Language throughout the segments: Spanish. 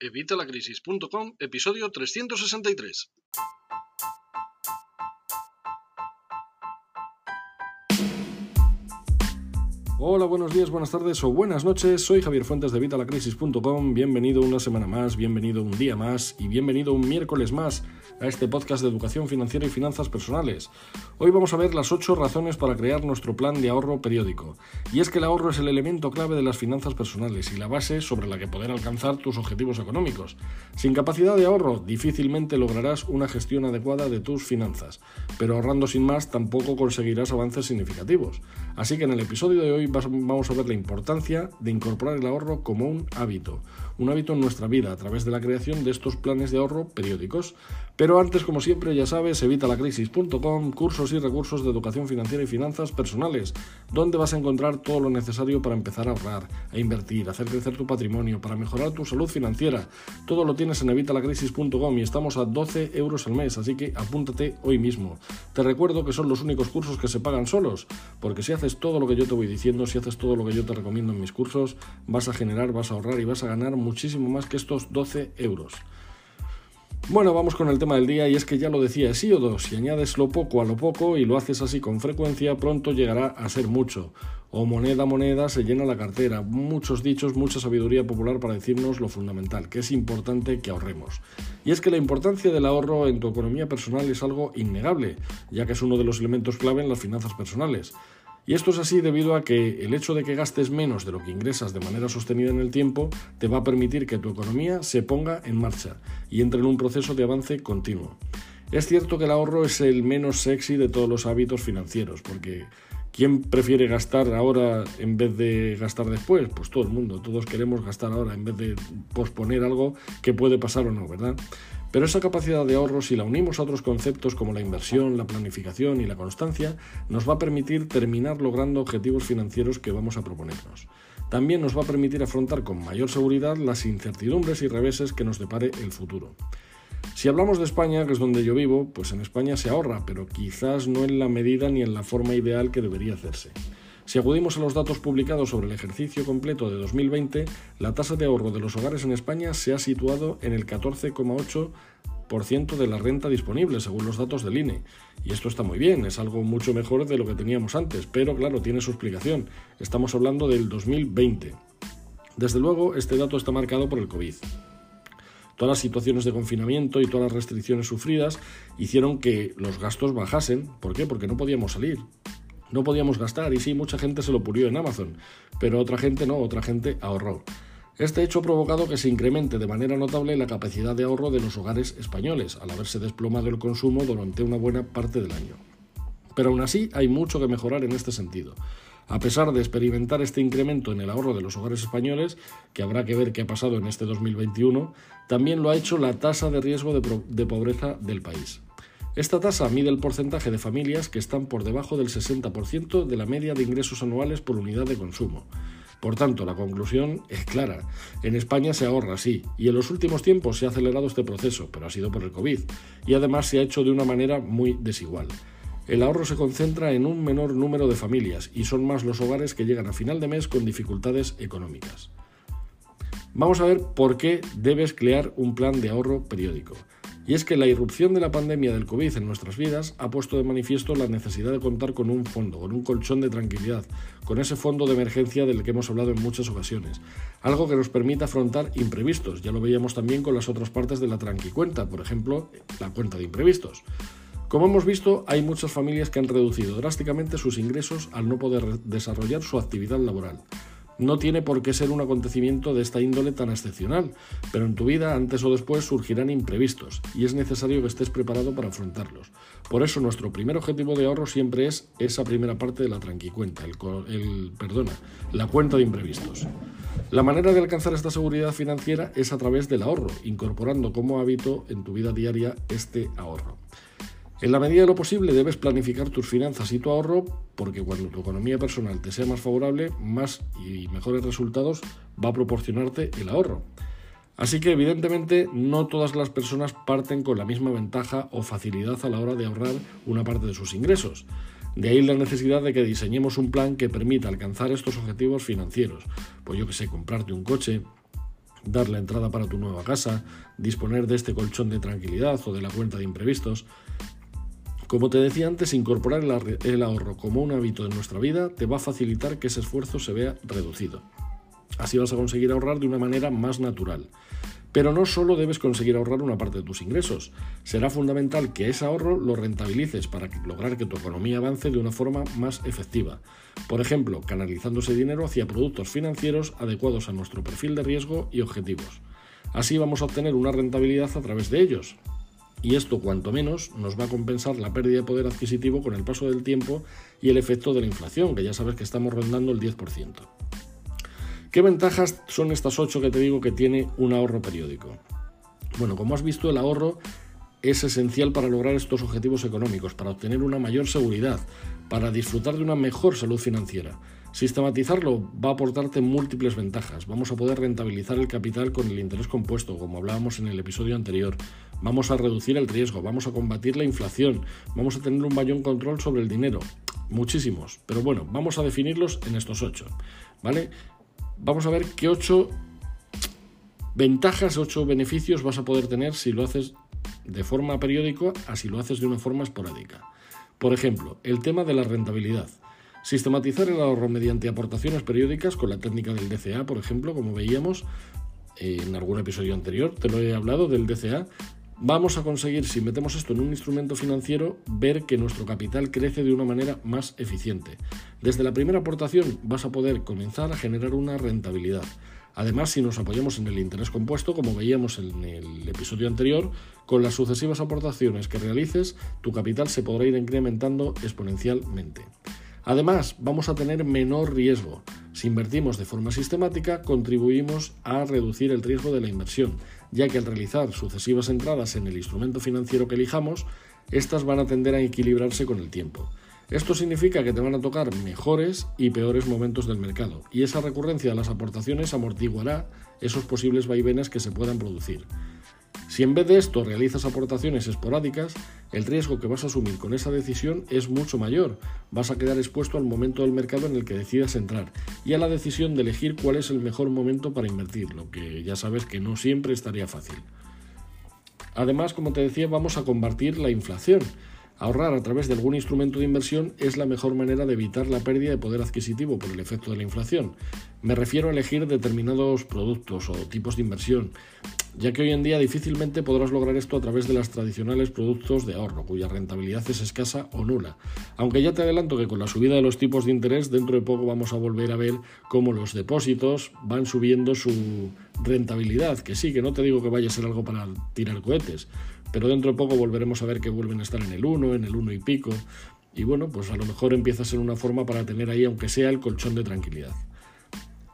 Evitalacrisis.com, episodio 363. Hola, buenos días, buenas tardes o buenas noches. Soy Javier Fuentes de Vitalacrisis.com. Bienvenido una semana más, bienvenido un día más y bienvenido un miércoles más a este podcast de educación financiera y finanzas personales. Hoy vamos a ver las 8 razones para crear nuestro plan de ahorro periódico. Y es que el ahorro es el elemento clave de las finanzas personales y la base sobre la que poder alcanzar tus objetivos económicos. Sin capacidad de ahorro, difícilmente lograrás una gestión adecuada de tus finanzas, pero ahorrando sin más tampoco conseguirás avances significativos. Así que en el episodio de hoy vamos a ver la importancia de incorporar el ahorro como un hábito, un hábito en nuestra vida a través de la creación de estos planes de ahorro periódicos. Pero antes, como siempre, ya sabes, evitalacrisis.com, cursos y recursos de educación financiera y finanzas personales, donde vas a encontrar todo lo necesario para empezar a ahorrar, a invertir, a hacer crecer tu patrimonio, para mejorar tu salud financiera. Todo lo tienes en evitalacrisis.com y estamos a 12 euros al mes, así que apúntate hoy mismo. Te recuerdo que son los únicos cursos que se pagan solos, porque si haces todo lo que yo te voy diciendo, si haces todo lo que yo te recomiendo en mis cursos, vas a generar, vas a ahorrar y vas a ganar muchísimo más que estos 12 euros. Bueno, vamos con el tema del día y es que ya lo decía sí o dos, si añades lo poco a lo poco y lo haces así con frecuencia, pronto llegará a ser mucho. O moneda a moneda se llena la cartera. Muchos dichos, mucha sabiduría popular para decirnos lo fundamental, que es importante que ahorremos. Y es que la importancia del ahorro en tu economía personal es algo innegable, ya que es uno de los elementos clave en las finanzas personales. Y esto es así debido a que el hecho de que gastes menos de lo que ingresas de manera sostenida en el tiempo te va a permitir que tu economía se ponga en marcha y entre en un proceso de avance continuo. Es cierto que el ahorro es el menos sexy de todos los hábitos financieros, porque ¿quién prefiere gastar ahora en vez de gastar después? Pues todo el mundo, todos queremos gastar ahora en vez de posponer algo que puede pasar o no, ¿verdad? Pero esa capacidad de ahorro, si la unimos a otros conceptos como la inversión, la planificación y la constancia, nos va a permitir terminar logrando objetivos financieros que vamos a proponernos. También nos va a permitir afrontar con mayor seguridad las incertidumbres y reveses que nos depare el futuro. Si hablamos de España, que es donde yo vivo, pues en España se ahorra, pero quizás no en la medida ni en la forma ideal que debería hacerse. Si acudimos a los datos publicados sobre el ejercicio completo de 2020, la tasa de ahorro de los hogares en España se ha situado en el 14,8% de la renta disponible, según los datos del INE. Y esto está muy bien, es algo mucho mejor de lo que teníamos antes, pero claro, tiene su explicación. Estamos hablando del 2020. Desde luego, este dato está marcado por el COVID. Todas las situaciones de confinamiento y todas las restricciones sufridas hicieron que los gastos bajasen. ¿Por qué? Porque no podíamos salir no podíamos gastar y sí, mucha gente se lo purió en Amazon, pero otra gente no, otra gente ahorró. Este hecho ha provocado que se incremente de manera notable la capacidad de ahorro de los hogares españoles, al haberse desplomado el consumo durante una buena parte del año. Pero aún así hay mucho que mejorar en este sentido. A pesar de experimentar este incremento en el ahorro de los hogares españoles, que habrá que ver qué ha pasado en este 2021, también lo ha hecho la tasa de riesgo de, de pobreza del país. Esta tasa mide el porcentaje de familias que están por debajo del 60% de la media de ingresos anuales por unidad de consumo. Por tanto, la conclusión es clara. En España se ahorra, sí, y en los últimos tiempos se ha acelerado este proceso, pero ha sido por el COVID, y además se ha hecho de una manera muy desigual. El ahorro se concentra en un menor número de familias y son más los hogares que llegan a final de mes con dificultades económicas. Vamos a ver por qué debes crear un plan de ahorro periódico. Y es que la irrupción de la pandemia del COVID en nuestras vidas ha puesto de manifiesto la necesidad de contar con un fondo, con un colchón de tranquilidad, con ese fondo de emergencia del que hemos hablado en muchas ocasiones. Algo que nos permita afrontar imprevistos. Ya lo veíamos también con las otras partes de la tranquicuenta, por ejemplo, la cuenta de imprevistos. Como hemos visto, hay muchas familias que han reducido drásticamente sus ingresos al no poder desarrollar su actividad laboral. No tiene por qué ser un acontecimiento de esta índole tan excepcional, pero en tu vida antes o después surgirán imprevistos y es necesario que estés preparado para afrontarlos. Por eso nuestro primer objetivo de ahorro siempre es esa primera parte de la tranquicuenta, el, el perdona, la cuenta de imprevistos. La manera de alcanzar esta seguridad financiera es a través del ahorro, incorporando como hábito en tu vida diaria este ahorro. En la medida de lo posible debes planificar tus finanzas y tu ahorro porque cuando tu economía personal te sea más favorable, más y mejores resultados va a proporcionarte el ahorro. Así que evidentemente no todas las personas parten con la misma ventaja o facilidad a la hora de ahorrar una parte de sus ingresos. De ahí la necesidad de que diseñemos un plan que permita alcanzar estos objetivos financieros. Pues yo que sé, comprarte un coche, dar la entrada para tu nueva casa, disponer de este colchón de tranquilidad o de la cuenta de imprevistos. Como te decía antes, incorporar el ahorro como un hábito en nuestra vida te va a facilitar que ese esfuerzo se vea reducido. Así vas a conseguir ahorrar de una manera más natural. Pero no solo debes conseguir ahorrar una parte de tus ingresos, será fundamental que ese ahorro lo rentabilices para lograr que tu economía avance de una forma más efectiva. Por ejemplo, canalizando ese dinero hacia productos financieros adecuados a nuestro perfil de riesgo y objetivos. Así vamos a obtener una rentabilidad a través de ellos. Y esto, cuanto menos, nos va a compensar la pérdida de poder adquisitivo con el paso del tiempo y el efecto de la inflación, que ya sabes que estamos rondando el 10%. ¿Qué ventajas son estas 8 que te digo que tiene un ahorro periódico? Bueno, como has visto, el ahorro es esencial para lograr estos objetivos económicos, para obtener una mayor seguridad, para disfrutar de una mejor salud financiera. Sistematizarlo va a aportarte múltiples ventajas. Vamos a poder rentabilizar el capital con el interés compuesto, como hablábamos en el episodio anterior. Vamos a reducir el riesgo, vamos a combatir la inflación, vamos a tener un mayor control sobre el dinero. Muchísimos. Pero bueno, vamos a definirlos en estos ocho. ¿Vale? vamos a ver qué ocho ventajas, ocho beneficios vas a poder tener si lo haces de forma periódica a si lo haces de una forma esporádica. Por ejemplo, el tema de la rentabilidad. Sistematizar el ahorro mediante aportaciones periódicas con la técnica del DCA, por ejemplo, como veíamos en algún episodio anterior, te lo he hablado del DCA, vamos a conseguir, si metemos esto en un instrumento financiero, ver que nuestro capital crece de una manera más eficiente. Desde la primera aportación vas a poder comenzar a generar una rentabilidad. Además, si nos apoyamos en el interés compuesto, como veíamos en el episodio anterior, con las sucesivas aportaciones que realices, tu capital se podrá ir incrementando exponencialmente. Además, vamos a tener menor riesgo. Si invertimos de forma sistemática, contribuimos a reducir el riesgo de la inversión, ya que al realizar sucesivas entradas en el instrumento financiero que elijamos, estas van a tender a equilibrarse con el tiempo. Esto significa que te van a tocar mejores y peores momentos del mercado, y esa recurrencia de las aportaciones amortiguará esos posibles vaivenes que se puedan producir. Si en vez de esto realizas aportaciones esporádicas, el riesgo que vas a asumir con esa decisión es mucho mayor. Vas a quedar expuesto al momento del mercado en el que decidas entrar y a la decisión de elegir cuál es el mejor momento para invertir, lo que ya sabes que no siempre estaría fácil. Además, como te decía, vamos a combatir la inflación. Ahorrar a través de algún instrumento de inversión es la mejor manera de evitar la pérdida de poder adquisitivo por el efecto de la inflación. Me refiero a elegir determinados productos o tipos de inversión, ya que hoy en día difícilmente podrás lograr esto a través de los tradicionales productos de ahorro, cuya rentabilidad es escasa o nula. Aunque ya te adelanto que con la subida de los tipos de interés, dentro de poco vamos a volver a ver cómo los depósitos van subiendo su rentabilidad, que sí, que no te digo que vaya a ser algo para tirar cohetes, pero dentro de poco volveremos a ver que vuelven a estar en el 1, en el 1 y pico, y bueno, pues a lo mejor empieza a ser una forma para tener ahí, aunque sea el colchón de tranquilidad.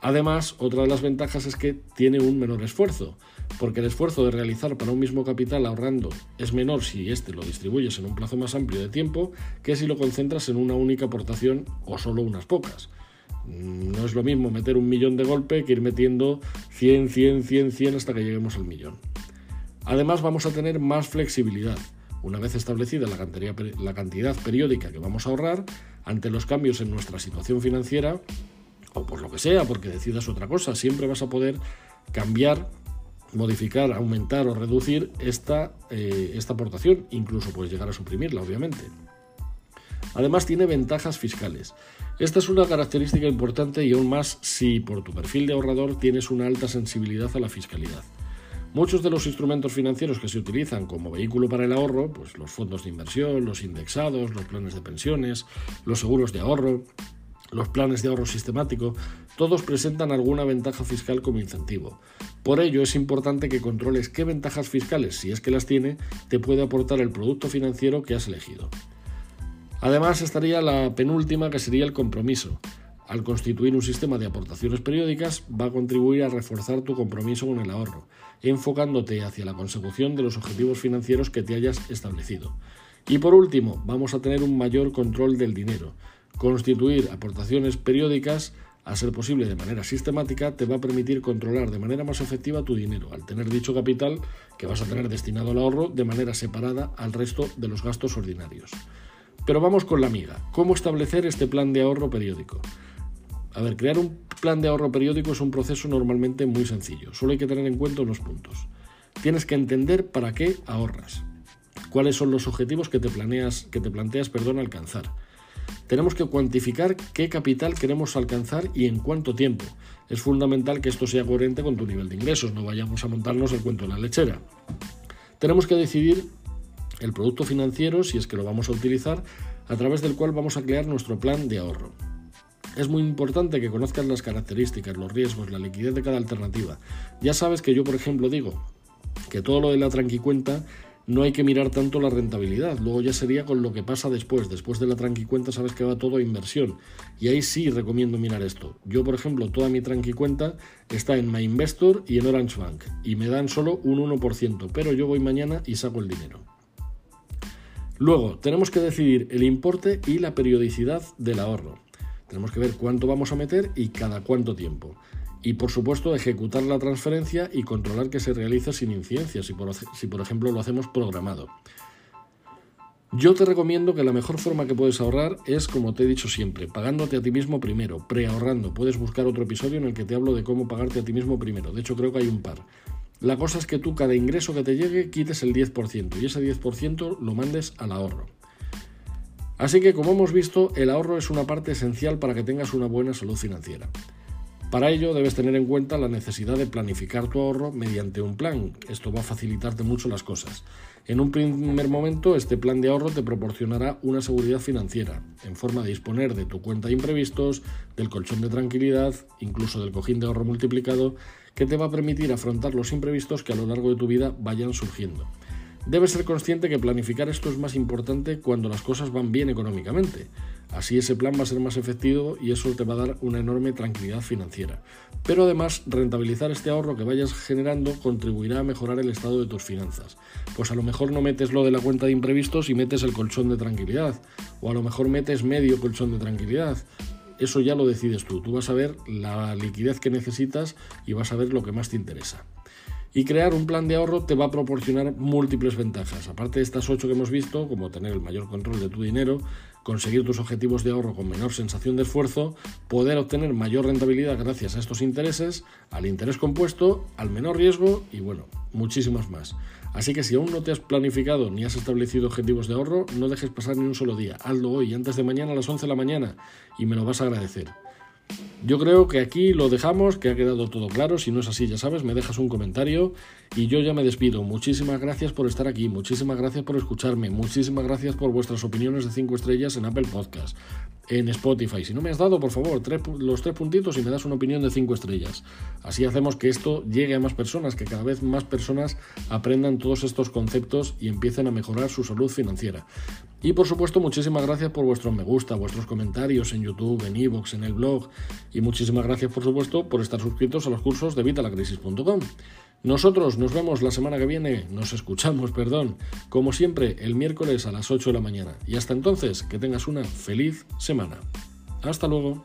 Además, otra de las ventajas es que tiene un menor esfuerzo, porque el esfuerzo de realizar para un mismo capital ahorrando es menor si éste lo distribuyes en un plazo más amplio de tiempo que si lo concentras en una única aportación o solo unas pocas. No es lo mismo meter un millón de golpe que ir metiendo 100, 100, 100, 100 hasta que lleguemos al millón. Además vamos a tener más flexibilidad. Una vez establecida la cantidad, periódica que vamos a ahorrar, ante los cambios en nuestra situación financiera, o por lo que sea, porque decidas otra cosa, siempre vas a poder cambiar, modificar, aumentar o reducir esta, eh, esta aportación, incluso puedes llegar a suprimirla, obviamente. Además tiene ventajas fiscales. Esta es una característica importante y aún más si por tu perfil de ahorrador tienes una alta sensibilidad a la fiscalidad. Muchos de los instrumentos financieros que se utilizan como vehículo para el ahorro, pues los fondos de inversión, los indexados, los planes de pensiones, los seguros de ahorro, los planes de ahorro sistemático, todos presentan alguna ventaja fiscal como incentivo. Por ello es importante que controles qué ventajas fiscales, si es que las tiene, te puede aportar el producto financiero que has elegido. Además estaría la penúltima que sería el compromiso. Al constituir un sistema de aportaciones periódicas va a contribuir a reforzar tu compromiso con el ahorro, enfocándote hacia la consecución de los objetivos financieros que te hayas establecido. Y por último, vamos a tener un mayor control del dinero, Constituir aportaciones periódicas, a ser posible de manera sistemática, te va a permitir controlar de manera más efectiva tu dinero, al tener dicho capital que vas a tener destinado al ahorro de manera separada al resto de los gastos ordinarios. Pero vamos con la amiga. ¿Cómo establecer este plan de ahorro periódico? A ver, crear un plan de ahorro periódico es un proceso normalmente muy sencillo. Solo hay que tener en cuenta unos puntos. Tienes que entender para qué ahorras. Cuáles son los objetivos que te planeas, que te planteas, perdón, alcanzar. Tenemos que cuantificar qué capital queremos alcanzar y en cuánto tiempo. Es fundamental que esto sea coherente con tu nivel de ingresos, no vayamos a montarnos el cuento de la lechera. Tenemos que decidir el producto financiero, si es que lo vamos a utilizar, a través del cual vamos a crear nuestro plan de ahorro. Es muy importante que conozcas las características, los riesgos, la liquidez de cada alternativa. Ya sabes que yo, por ejemplo, digo que todo lo de la tranquicuenta no hay que mirar tanto la rentabilidad, luego ya sería con lo que pasa después. Después de la tranquicuenta sabes que va todo a inversión y ahí sí recomiendo mirar esto. Yo, por ejemplo, toda mi tranquicuenta está en MyInvestor y en Orange Bank y me dan solo un 1%, pero yo voy mañana y saco el dinero. Luego, tenemos que decidir el importe y la periodicidad del ahorro. Tenemos que ver cuánto vamos a meter y cada cuánto tiempo. Y por supuesto, ejecutar la transferencia y controlar que se realice sin incidencias, si por, si por ejemplo lo hacemos programado. Yo te recomiendo que la mejor forma que puedes ahorrar es, como te he dicho siempre, pagándote a ti mismo primero, preahorrando. Puedes buscar otro episodio en el que te hablo de cómo pagarte a ti mismo primero. De hecho, creo que hay un par. La cosa es que tú cada ingreso que te llegue quites el 10% y ese 10% lo mandes al ahorro. Así que como hemos visto, el ahorro es una parte esencial para que tengas una buena salud financiera. Para ello debes tener en cuenta la necesidad de planificar tu ahorro mediante un plan. Esto va a facilitarte mucho las cosas. En un primer momento, este plan de ahorro te proporcionará una seguridad financiera, en forma de disponer de tu cuenta de imprevistos, del colchón de tranquilidad, incluso del cojín de ahorro multiplicado que te va a permitir afrontar los imprevistos que a lo largo de tu vida vayan surgiendo. Debes ser consciente que planificar esto es más importante cuando las cosas van bien económicamente. Así ese plan va a ser más efectivo y eso te va a dar una enorme tranquilidad financiera. Pero además, rentabilizar este ahorro que vayas generando contribuirá a mejorar el estado de tus finanzas. Pues a lo mejor no metes lo de la cuenta de imprevistos y metes el colchón de tranquilidad. O a lo mejor metes medio colchón de tranquilidad eso ya lo decides tú. Tú vas a ver la liquidez que necesitas y vas a ver lo que más te interesa. Y crear un plan de ahorro te va a proporcionar múltiples ventajas. Aparte de estas ocho que hemos visto, como tener el mayor control de tu dinero, conseguir tus objetivos de ahorro con menor sensación de esfuerzo, poder obtener mayor rentabilidad gracias a estos intereses, al interés compuesto, al menor riesgo y bueno, muchísimos más. Así que si aún no te has planificado ni has establecido objetivos de ahorro, no dejes pasar ni un solo día. Hazlo hoy, antes de mañana a las 11 de la mañana, y me lo vas a agradecer. Yo creo que aquí lo dejamos, que ha quedado todo claro. Si no es así, ya sabes, me dejas un comentario y yo ya me despido. Muchísimas gracias por estar aquí, muchísimas gracias por escucharme, muchísimas gracias por vuestras opiniones de 5 estrellas en Apple Podcast, en Spotify. Si no me has dado, por favor, los tres puntitos y me das una opinión de 5 estrellas. Así hacemos que esto llegue a más personas, que cada vez más personas aprendan todos estos conceptos y empiecen a mejorar su salud financiera. Y por supuesto, muchísimas gracias por vuestros me gusta, vuestros comentarios en YouTube, en Evox, en el blog. Y muchísimas gracias, por supuesto, por estar suscritos a los cursos de vitalacrisis.com. Nosotros nos vemos la semana que viene, nos escuchamos, perdón, como siempre, el miércoles a las 8 de la mañana. Y hasta entonces, que tengas una feliz semana. Hasta luego.